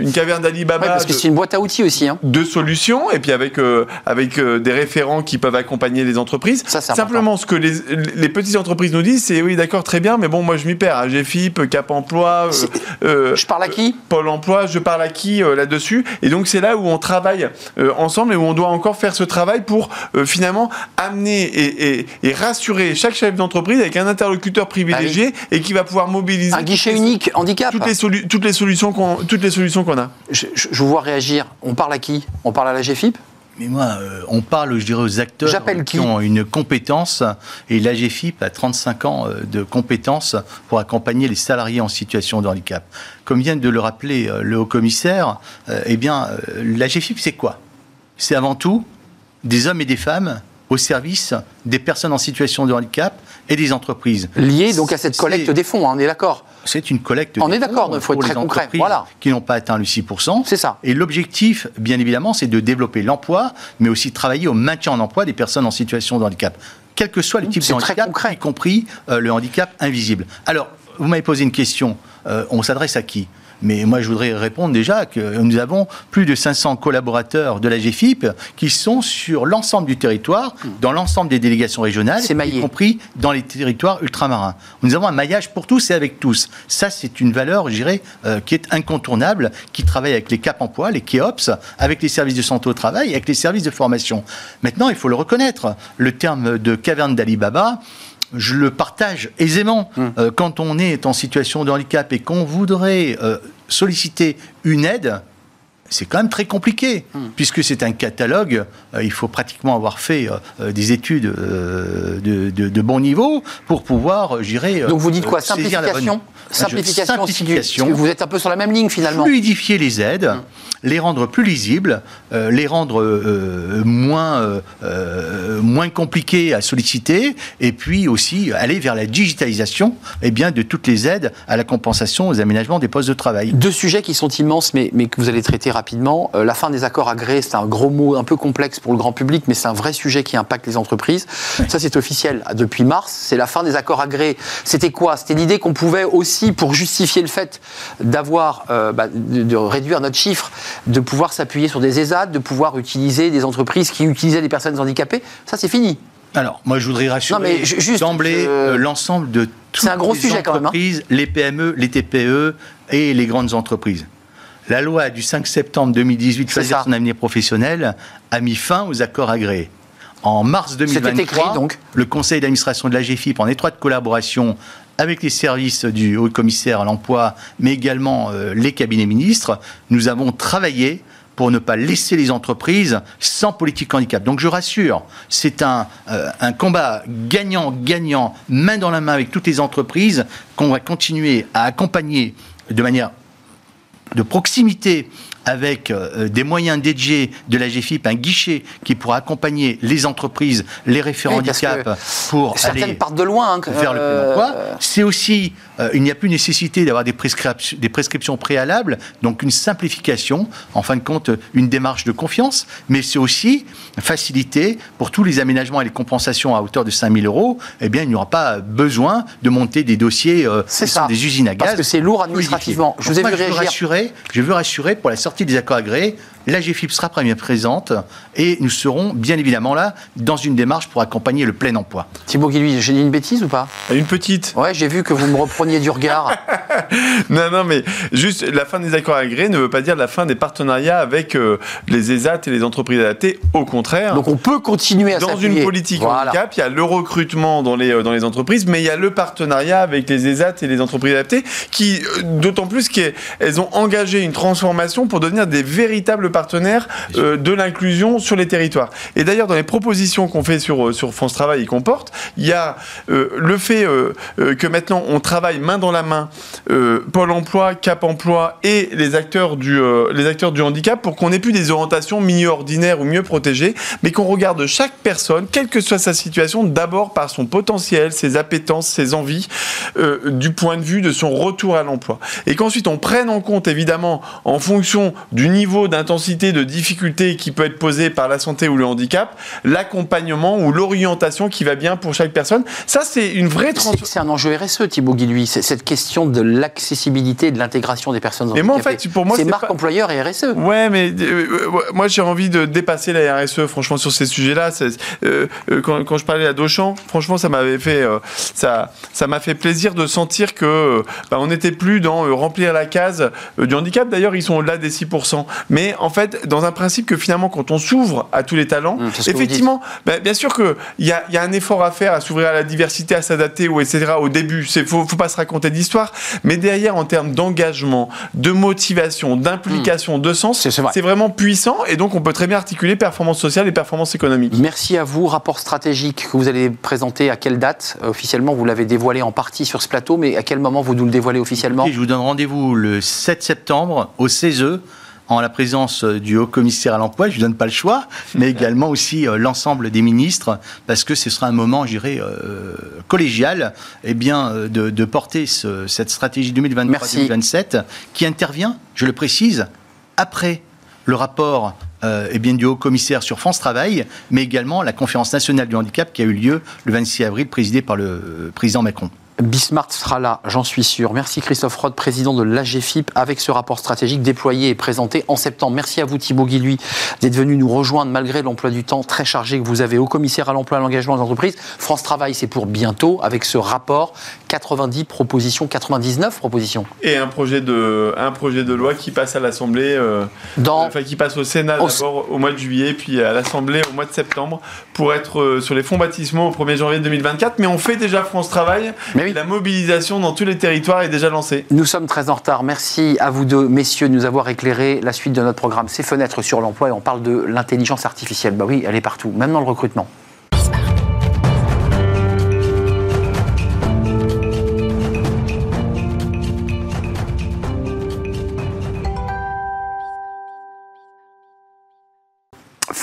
une caverne d'Alibaba. Ouais, parce que c'est une boîte à outils aussi. Hein. de solutions et puis avec avec des référents qui peuvent accompagner les entreprises. Ça, Simplement, ce que les, les petites entreprises nous disent, c'est oui, d'accord, très bien, mais bon, moi je m'y perds. Hein, GFIP, Cap Emploi, euh, euh, Je parle à qui Pôle Emploi, je parle à qui euh, là-dessus Et donc c'est là où on travaille euh, ensemble et où on doit encore faire ce travail pour euh, finalement amener et, et- et rassurer chaque chef d'entreprise avec un interlocuteur privilégié et qui va pouvoir mobiliser Un guichet unique, handicap. toutes les, solu- toutes les solutions qu'on a. Je, je- je vous vois réagir. On parle à qui? On parle à la GFIP Mais moi, euh, on parle, je dirais, aux acteurs qui qui ont une compétence, et l'AGFIP a 35 ans euh, de compétences pour accompagner les salariés en situation de handicap. Comme vient de le rappeler euh, le haut-commissaire, euh, eh bien, l'AGFIP, c'est quoi? C'est avant tout des hommes et des femmes au service des personnes en situation de handicap et des entreprises. Lié donc à cette collecte des fonds, hein, on est d'accord c'est une collecte. On est d'accord, il faut être très concret, voilà. Qui n'ont pas atteint le 6%. C'est ça. Et l'objectif, bien évidemment, c'est de développer l'emploi, mais aussi travailler au maintien en emploi des personnes en situation de handicap. Quel que soit le type de handicap, concret. y compris euh, le handicap invisible. Alors, vous m'avez posé une question. Euh, on s'adresse à qui? Mais moi, je voudrais répondre déjà que nous avons plus de 500 collaborateurs de la GFIP qui sont sur l'ensemble du territoire, dans l'ensemble des délégations régionales, y compris dans les territoires ultramarins. Nous avons un maillage pour tous et avec tous. Ça, c'est une valeur, je dirais, euh, qui est incontournable, qui travaille avec les CAP Emploi, les KEOPS, avec les services de santé au travail, avec les services de formation. Maintenant, il faut le reconnaître, le terme de caverne d'Alibaba, je le partage aisément. Euh, quand on est en situation de handicap et qu'on voudrait euh, solliciter une aide, c'est quand même très compliqué, puisque c'est un catalogue. euh, il faut pratiquement avoir fait euh, des études euh, de, de- de bon niveau pour pouvoir, j'irais. Donc vous dites quoi Simplification? Simplification. Simplification, Simplification. si vous êtes un peu sur la même ligne finalement. Fluidifier les aides, les rendre plus lisibles, euh, les rendre euh, moins, euh, euh, moins compliquées à solliciter, et puis aussi aller vers la digitalisation eh bien, de toutes les aides à la compensation aux aménagements des postes de travail. Deux sujets qui sont immenses, mais, mais que vous allez traiter rapidement. La fin des accords agréés, c'est un gros mot un peu complexe pour le grand public, mais c'est un vrai sujet qui impacte les entreprises. Ça, c'est officiel Ah, depuis mars. C'est la fin des accords agréés. C'était quoi? C'était l'idée qu'on pouvait aussi, pour justifier le fait d'avoir, bah, de, de réduire notre chiffre, de pouvoir s'appuyer sur des ESAD, de pouvoir utiliser des entreprises qui utilisaient des personnes handicapées. Ça, c'est fini. Alors, moi, je voudrais rassurer d'emblée je- euh, l'ensemble de toutes C'est un gros les sujet quand même, hein. entreprises, les PME, les TPE et les grandes entreprises. La loi du 5 septembre 2018, C'est choisir son avenir professionnel, a mis fin aux accords agréés. En mars 2023, écrit, donc. le conseil d'administration de la GFIP, en étroite collaboration avec les services du haut commissaire à l'emploi, mais également euh, les cabinets ministres, nous avons travaillé pour ne pas laisser les entreprises sans politique handicap. Donc je rassure, c'est un, euh, un combat gagnant-gagnant, main dans la main avec toutes les entreprises, qu'on va continuer à accompagner de manière de proximité avec euh, des moyens dédiés de la GFIP, un guichet qui pourra accompagner les entreprises, les référents Oui, handicap pour Certaines aller partent de loin. hein, vers le euh, plein emploi. C'est aussi, euh, il n'y a plus nécessité d'avoir des, prescriptions- des prescriptions préalables, donc une simplification, en fin de compte, une démarche de confiance, mais c'est aussi faciliter pour tous les aménagements et les compensations à hauteur de 5 000 euros, eh bien, il n'y aura pas besoin de monter des dossiers euh, C'est qui ça. sont des usines à gaz. Parce que c'est lourd administrativement. Je vous ai vu veux réagir. rassurer, je veux rassurer pour la sortie des accords agréés, la GFIP sera première présente et nous serons bien évidemment là dans une démarche pour accompagner le plein emploi. Thibaut Guilluy, j'ai dit une bêtise ou pas? Une petite. Ouais, j'ai vu que vous me repreniez du regard. *laughs* non, non, mais juste la fin des accords agréés ne veut pas dire la fin des partenariats avec euh, les ESAT et les entreprises adaptées. Au contraire. Donc on peut continuer à Dans une politique voilà. handicap, il y a le recrutement dans les, euh, dans les entreprises, mais il y a le partenariat avec les ESAT et les entreprises adaptées qui, euh, d'autant plus qu'elles ont engagé une transformation pour devenir des véritables partenaires euh, de l'inclusion sur les territoires. Et d'ailleurs, dans les propositions qu'on fait sur, sur France Travail et qu'on porte, il y a euh, le fait euh, euh, que maintenant on travaille main dans la main, euh, Pôle emploi, Cap emploi et les acteurs du, euh, les acteurs du handicap pour qu'on n'ait plus des orientations mieux ordinaires ou mieux protégées, mais qu'on regarde chaque personne, quelle que soit sa situation, d'abord par son potentiel, ses appétences, ses envies, euh, du point de vue de son retour à l'emploi. Et qu'ensuite on prenne en compte évidemment en fonction du niveau d'intensité, de difficulté qui peut être posé par la santé ou le handicap, l'accompagnement ou l'orientation qui va bien pour chaque personne. Ça c'est une vraie transformation. c'est un enjeu RSE, Thibaut Guilluy. C'est cette question de l'accessibilité et de l'intégration des personnes Mais moi, en handicapées. fait, pour moi, c'est marque pas- employeur et RSE. Ouais, mais euh, euh, moi j'ai envie de dépasser la RSE, franchement, sur ces sujets-là. Euh, euh, quand, quand je parlais à Dochamp, franchement, ça m'avait fait, euh, ça, ça m'a fait plaisir de sentir que euh, bah, on n'était plus dans remplir la case du handicap. D'ailleurs, ils sont au-delà des 6%. Mais en fait, dans un principe que finalement, quand on s'ouvre à tous les talents, Hum, effectivement, bah, bien sûr qu'il y a, il y a un effort à faire à s'ouvrir à la diversité, à s'adapter, ou etc. Au début, c'est faut, faut pas se raconter d'histoire. Mais derrière, en termes d'engagement, de motivation, d'implication, de sens, C'est- c'est vrai. c'est vraiment puissant et donc on peut très bien articuler performance sociale et performance économique. Merci à vous. Rapport stratégique que vous allez présenter à quelle date Euh, Officiellement, vous l'avez dévoilé en partie sur ce plateau, mais à quel moment vous nous le dévoilez officiellement? Et je vous donne rendez-vous le 7 septembre au CESE en la présence euh, du haut commissaire à l'emploi, je ne lui donne pas le choix, *laughs* mais également aussi euh, l'ensemble des ministres, parce que ce sera un moment, je dirais, euh, collégial, eh bien, de, de porter ce- cette stratégie 2023-2027 qui intervient, je le précise, après le rapport euh, eh bien, du haut commissaire sur France Travail, mais également la conférence nationale du handicap qui a eu lieu le 26 avril, présidée par le président Macron. Bismarck sera là, j'en suis sûr. Merci Christophe Roth, président de l'AGFIP, avec ce rapport stratégique déployé et présenté en septembre. Merci à vous Thibaut Guilluy d'être venu nous rejoindre malgré l'emploi du temps très chargé que vous avez au commissaire à l'emploi et à l'engagement des entreprises. France Travail, c'est pour bientôt, avec ce rapport 90 propositions, 99 propositions. Et un projet de, un projet de loi qui passe à l'Assemblée, euh, Dans enfin qui passe au Sénat Au- d'abord au mois de juillet, puis à l'Assemblée au mois de septembre, pour être euh, sur les fonds baptismaux au 1er janvier 2024. Mais on fait déjà France Travail. Mais oui. La mobilisation dans tous les territoires est déjà lancée. Nous sommes très en retard. Merci à vous deux, messieurs, de nous avoir éclairé la suite de notre programme. Ces fenêtres sur l'emploi et on parle de l'intelligence artificielle. Bah oui, elle est partout, même dans le recrutement.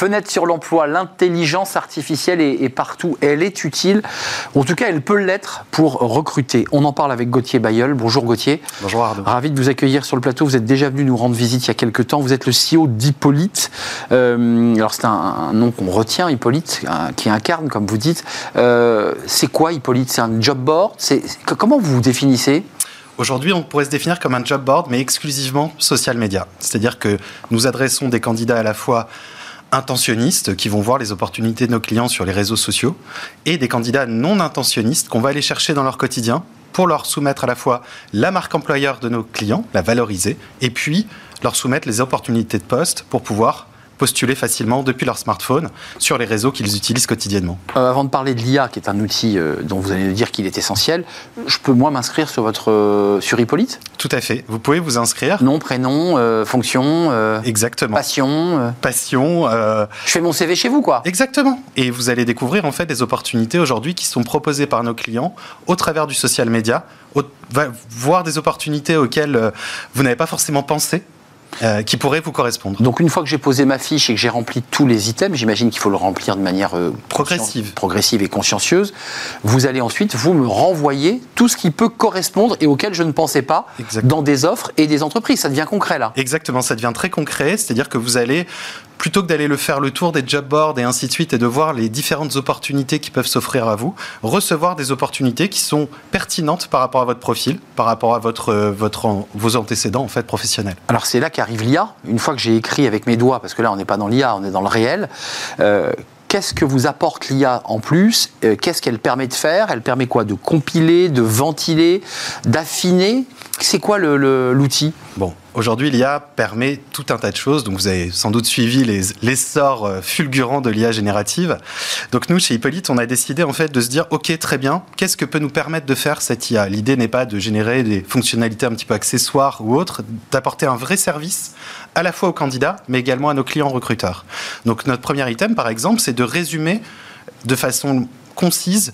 Fenêtre sur l'emploi, l'intelligence artificielle est, est partout. Elle est utile. En tout cas, elle peut l'être pour recruter. On en parle avec Gauthier Bayeul. Bonjour Gauthier. Bonjour Arnaud. Ravi de vous accueillir sur le plateau. Vous êtes déjà venu nous rendre visite il y a quelques temps. Vous êtes le CEO d'Hippolyte. Euh, alors, c'est un, un nom qu'on retient, Hippolyte, qui incarne, comme vous dites. Euh, c'est quoi Hippolyte? C'est un job board? Comment vous vous définissez? Aujourd'hui, on pourrait se définir comme un job board, mais exclusivement social media. C'est-à-dire que nous adressons des candidats à la fois intentionnistes qui vont voir les opportunités de nos clients sur les réseaux sociaux et des candidats non intentionnistes qu'on va aller chercher dans leur quotidien pour leur soumettre à la fois la marque employeur de nos clients, la valoriser, et puis leur soumettre les opportunités de poste pour pouvoir postuler facilement depuis leur smartphone sur les réseaux qu'ils utilisent quotidiennement. Euh, Avant de parler de l'IA, qui est un outil euh, dont vous allez nous dire qu'il est essentiel, je peux moi m'inscrire sur votre euh, sur Hippolyte? Tout à fait. Vous pouvez vous inscrire. Nom, prénom, fonction, Exactement. passion. Passion, Je fais mon CV chez vous, quoi. Exactement. Et vous allez découvrir en fait des opportunités aujourd'hui qui sont proposées par nos clients au travers du social media, au- voir des opportunités auxquelles vous n'avez pas forcément pensé, euh, qui pourraient vous correspondre. Donc une fois que j'ai posé ma fiche et que j'ai rempli tous les items, j'imagine qu'il faut le remplir de manière euh, Progressive. progressive et consciencieuse. Vous allez ensuite vous me renvoyer tout ce qui peut correspondre et auquel je ne pensais pas Exact. dans des offres et des entreprises. Ça devient concret là. Exactement, ça devient très concret, c'est-à-dire que vous allez plutôt que d'aller le faire le tour des job boards et ainsi de suite et de voir les différentes opportunités qui peuvent s'offrir à vous, recevoir des opportunités qui sont pertinentes par rapport à votre profil, par rapport à votre, votre, vos antécédents en fait professionnels. Alors c'est là qu'arrive l'IA. Une fois que j'ai écrit avec mes doigts, parce que là on n'est pas dans l'IA, on est dans le réel. Euh, qu'est-ce que vous apporte l'IA en plus euh, Qu'est-ce qu'elle permet de faire Elle permet quoi De compiler, de ventiler, d'affiner C'est quoi l'outil? Bon, Aujourd'hui, l'IA permet tout un tas de choses. Donc, vous avez sans doute suivi l'essor euh, fulgurant de l'IA générative. Donc, nous, chez Hippolyte, on a décidé en fait de se dire, OK, très bien, qu'est-ce que peut nous permettre de faire cette IA L'idée n'est pas de générer des fonctionnalités un petit peu accessoires ou autres, d'apporter un vrai service à la fois aux candidats, mais également à nos clients recruteurs. Donc, notre premier item, par exemple, c'est de résumer de façon concise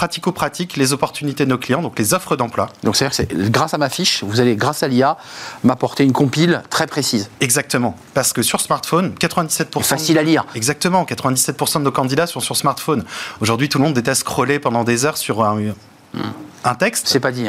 pratico-pratique les opportunités de nos clients, donc les offres d'emploi. Donc c'est-à-dire que grâce à ma fiche, vous allez, grâce à l'IA, m'apporter une compile très précise. Exactement. Parce que sur smartphone, 97%... Facile à lire. Exactement. 97% de nos candidats sont sur smartphone. Aujourd'hui, tout le monde déteste scroller pendant des heures sur un, un texte. C'est pas dit.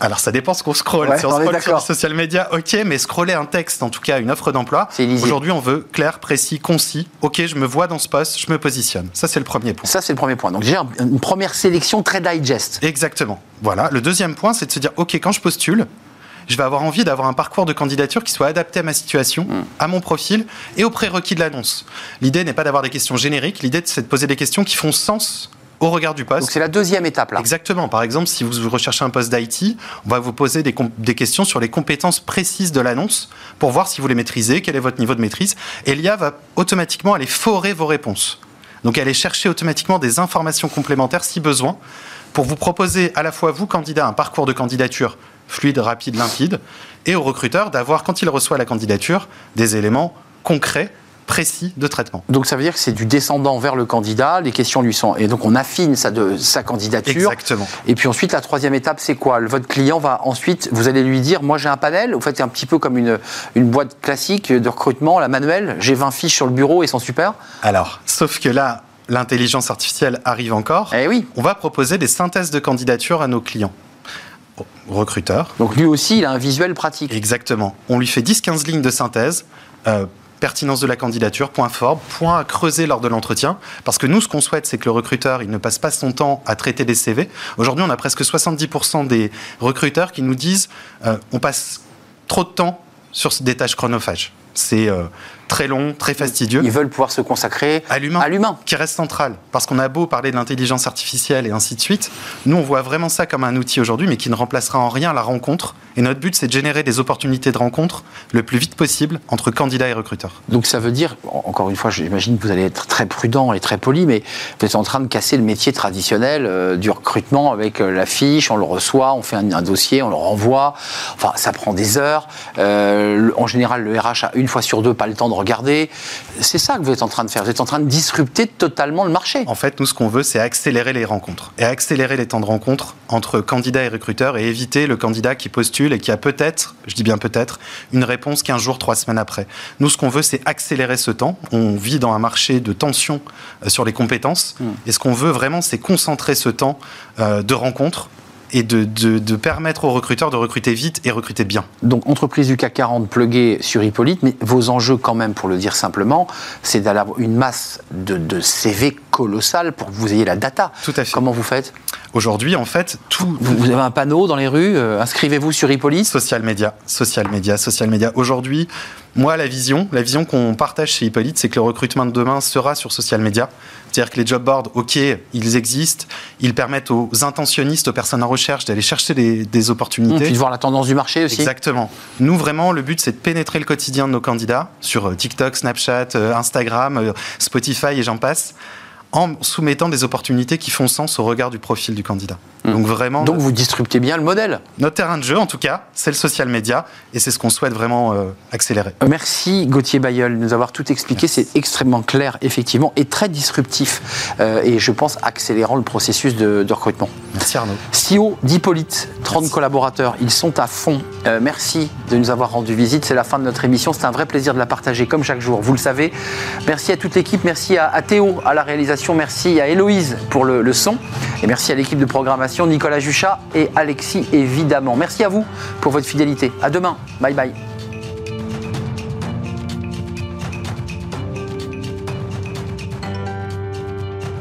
Alors ça dépend ce qu'on scrolle. si on scrolle sur les social media, ok, mais scroller un texte, en tout cas une offre d'emploi, aujourd'hui on veut clair, précis, concis. Ok, je me vois dans ce poste, je me positionne. Ça c'est le premier point. Ça c'est le premier point. Donc j'ai une première sélection très digest. Exactement. Voilà. Le deuxième point, c'est de se dire, ok, quand je postule, je vais avoir envie d'avoir un parcours de candidature qui soit adapté à ma situation, hmm. à mon profil et aux prérequis de l'annonce. L'idée n'est pas d'avoir des questions génériques, l'idée c'est de poser des questions qui font sens au regard du poste. Donc c'est la deuxième étape là. Exactement. Par exemple, si vous recherchez un poste d'IT, on va vous poser des, des, questions sur les compétences précises de l'annonce pour voir si vous les maîtrisez, quel est votre niveau de maîtrise. Et l'IA va automatiquement aller forer vos réponses. Donc aller chercher automatiquement des informations complémentaires si besoin pour vous proposer à la fois vous candidat un parcours de candidature fluide, rapide, limpide et au recruteur d'avoir quand il reçoit la candidature des éléments concrets précis de traitement. Donc ça veut dire que c'est du descendant vers le candidat, les questions lui sont... Et donc on affine sa, de, sa candidature. Exactement. Et puis ensuite, la troisième étape, c'est quoi? Votre client va ensuite, vous allez lui dire, moi j'ai un panel, en fait c'est un petit peu comme une, une boîte classique de recrutement, la manuelle, j'ai 20 fiches sur le bureau, et sont super. Alors, sauf que là, l'intelligence artificielle arrive encore. Eh oui. On va proposer des synthèses de candidature à nos clients recruteurs. Donc lui aussi, il a un visuel pratique. Exactement. On lui fait 10-15 lignes de synthèse. Euh, pertinence de la candidature, point fort, point à creuser lors de l'entretien. Parce que nous, ce qu'on souhaite, c'est que le recruteur, ne passe pas son temps à traiter des CV. Aujourd'hui, on a presque 70% des recruteurs qui nous disent euh, on passe trop de temps sur des tâches chronophages. C'est euh, très long, très fastidieux. Ils veulent pouvoir se consacrer à l'humain, qui reste central. Parce qu'on a beau parler de l'intelligence artificielle et ainsi de suite, nous on voit vraiment ça comme un outil aujourd'hui, mais qui ne remplacera en rien la rencontre. Et notre but, c'est de générer des opportunités de rencontre le plus vite possible entre candidats et recruteurs. Donc ça veut dire, encore une fois, j'imagine que vous allez être très prudent et très poli, mais vous êtes en train de casser le métier traditionnel euh, du recrutement avec euh, la fiche, on le reçoit, on fait un, dossier, on le renvoie. Enfin, ça prend des heures. Euh, en général, le RH a une fois sur deux pas le temps de regarder. C'est ça que vous êtes en train de faire. Vous êtes en train de disrupter totalement le marché. En fait, nous, ce qu'on veut, c'est accélérer les rencontres et accélérer les temps de rencontre entre candidats et recruteurs et éviter le candidat qui postule et qui a peut-être, je dis bien peut-être, une réponse qu'un jour, trois semaines après. Nous, ce qu'on veut, c'est accélérer ce temps. On vit dans un marché de tension euh, sur les compétences. Hmm. Et ce qu'on veut vraiment, c'est concentrer ce temps euh, de rencontre et de, permettre aux recruteurs de recruter vite et recruter bien. Donc, entreprise du CAC 40 pluguée sur Hippolyte, mais vos enjeux, quand même, pour le dire simplement, c'est d'avoir une masse de, CV colossale pour que vous ayez la data. Tout à fait. Comment vous faites? Aujourd'hui, en fait, tout. Vous, avez un panneau dans les rues, euh, inscrivez-vous sur Hippolyte? Social media, social media, social media. Aujourd'hui, moi, la vision, la vision qu'on partage chez Hippolyte, c'est que le recrutement de demain sera sur social media. C'est-à-dire que les job boards, ok, ils existent, ils permettent aux intentionnistes, aux personnes en recherche d'aller chercher des, opportunités. Puis de voir la tendance du marché aussi. Exactement. Nous, vraiment, le but, c'est de pénétrer le quotidien de nos candidats sur euh, TikTok, Snapchat, euh, Instagram, euh, Spotify et j'en passe en soumettant des opportunités qui font sens au regard du profil du candidat. Hmm. Donc vraiment. Donc vous disruptez bien le modèle. Notre terrain de jeu, en tout cas, c'est le social media et c'est ce qu'on souhaite vraiment euh, accélérer. Euh, merci Gauthier Bayeul de nous avoir tout expliqué. C'est extrêmement clair, effectivement, et très disruptif. Euh, et je pense accélérant le processus de, recrutement. Merci Arnaud. CEO d'Hippolyte, 30 collaborateurs. Ils sont à fond. merci de nous avoir rendu visite. C'est la fin de notre émission. C'est un vrai plaisir de la partager comme chaque jour. Vous le savez. Merci à toute l'équipe. Merci à, à Théo à la réalisation. Merci à Héloïse pour le, le son. Et merci à l'équipe de programmation Nicolas Juchat et Alexis évidemment. Merci à vous pour votre fidélité. À demain. Bye bye.